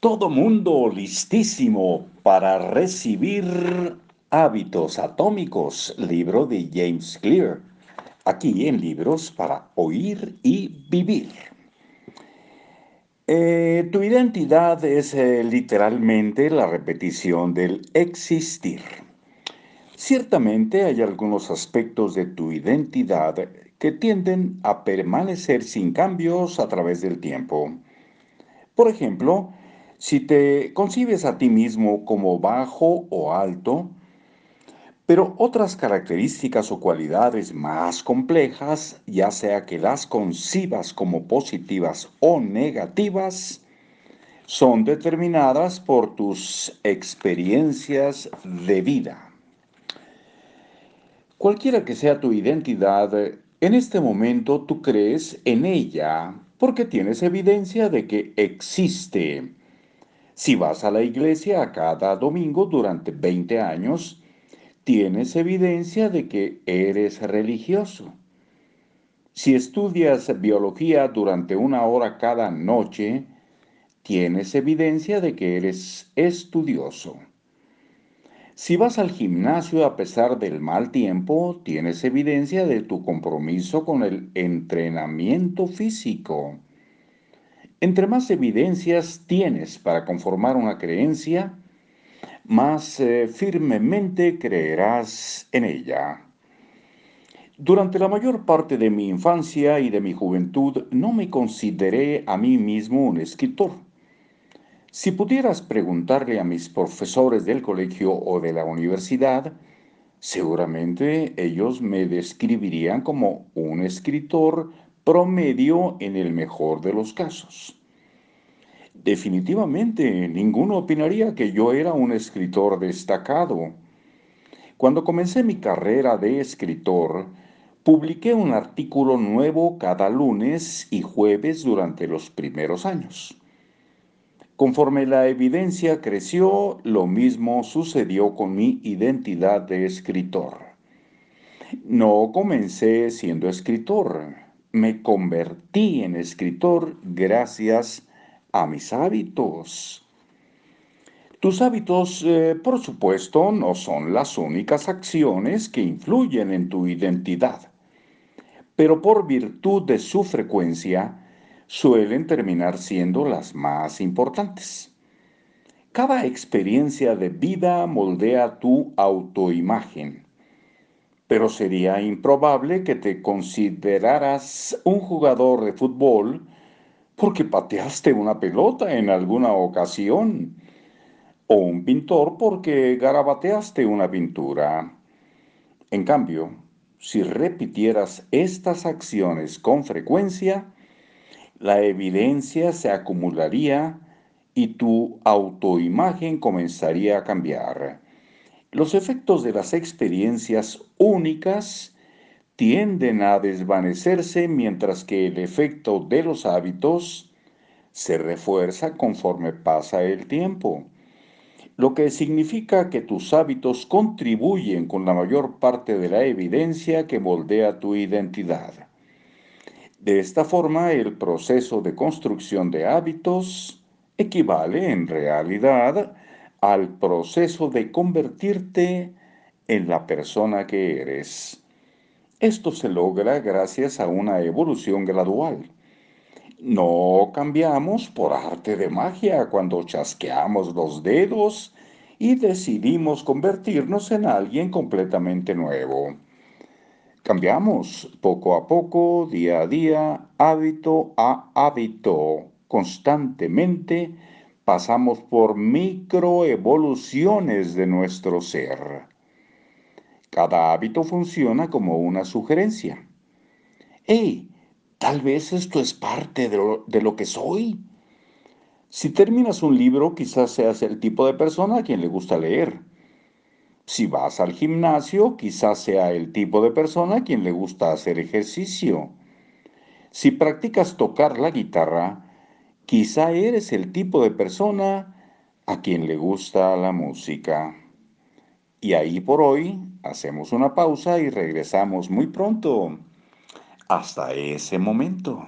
Todo mundo listísimo para recibir Hábitos Atómicos, libro de James Clear, aquí en Libros para Oír y Vivir. Eh, tu identidad es eh, literalmente la repetición del existir. Ciertamente hay algunos aspectos de tu identidad que tienden a permanecer sin cambios a través del tiempo. Por ejemplo, si te concibes a ti mismo como bajo o alto, pero otras características o cualidades más complejas, ya sea que las concibas como positivas o negativas, son determinadas por tus experiencias de vida. Cualquiera que sea tu identidad, en este momento tú crees en ella porque tienes evidencia de que existe. Si vas a la iglesia cada domingo durante 20 años, tienes evidencia de que eres religioso. Si estudias biología durante una hora cada noche, tienes evidencia de que eres estudioso. Si vas al gimnasio a pesar del mal tiempo, tienes evidencia de tu compromiso con el entrenamiento físico. Entre más evidencias tienes para conformar una creencia, más eh, firmemente creerás en ella. Durante la mayor parte de mi infancia y de mi juventud no me consideré a mí mismo un escritor. Si pudieras preguntarle a mis profesores del colegio o de la universidad, seguramente ellos me describirían como un escritor promedio en el mejor de los casos. Definitivamente, ninguno opinaría que yo era un escritor destacado. Cuando comencé mi carrera de escritor, publiqué un artículo nuevo cada lunes y jueves durante los primeros años. Conforme la evidencia creció, lo mismo sucedió con mi identidad de escritor. No comencé siendo escritor, me convertí en escritor gracias a mis hábitos. Tus hábitos, eh, por supuesto, no son las únicas acciones que influyen en tu identidad, pero por virtud de su frecuencia, suelen terminar siendo las más importantes. Cada experiencia de vida moldea tu autoimagen pero sería improbable que te consideraras un jugador de fútbol porque pateaste una pelota en alguna ocasión, o un pintor porque garabateaste una pintura. En cambio, si repitieras estas acciones con frecuencia, la evidencia se acumularía y tu autoimagen comenzaría a cambiar. Los efectos de las experiencias únicas tienden a desvanecerse mientras que el efecto de los hábitos se refuerza conforme pasa el tiempo, lo que significa que tus hábitos contribuyen con la mayor parte de la evidencia que moldea tu identidad. De esta forma, el proceso de construcción de hábitos equivale en realidad al proceso de convertirte en la persona que eres. Esto se logra gracias a una evolución gradual. No cambiamos por arte de magia cuando chasqueamos los dedos y decidimos convertirnos en alguien completamente nuevo. Cambiamos poco a poco, día a día, hábito a hábito, constantemente, pasamos por microevoluciones de nuestro ser. Cada hábito funciona como una sugerencia. ¡Hey! Tal vez esto es parte de lo, de lo, que soy. Si terminas un libro, quizás seas el tipo de persona a quien le gusta leer. Si vas al gimnasio, quizás sea el tipo de persona a quien le gusta hacer ejercicio. Si practicas tocar la guitarra, Quizá eres el tipo de persona a quien le gusta la música. Y ahí por hoy hacemos una pausa y regresamos muy pronto. Hasta ese momento.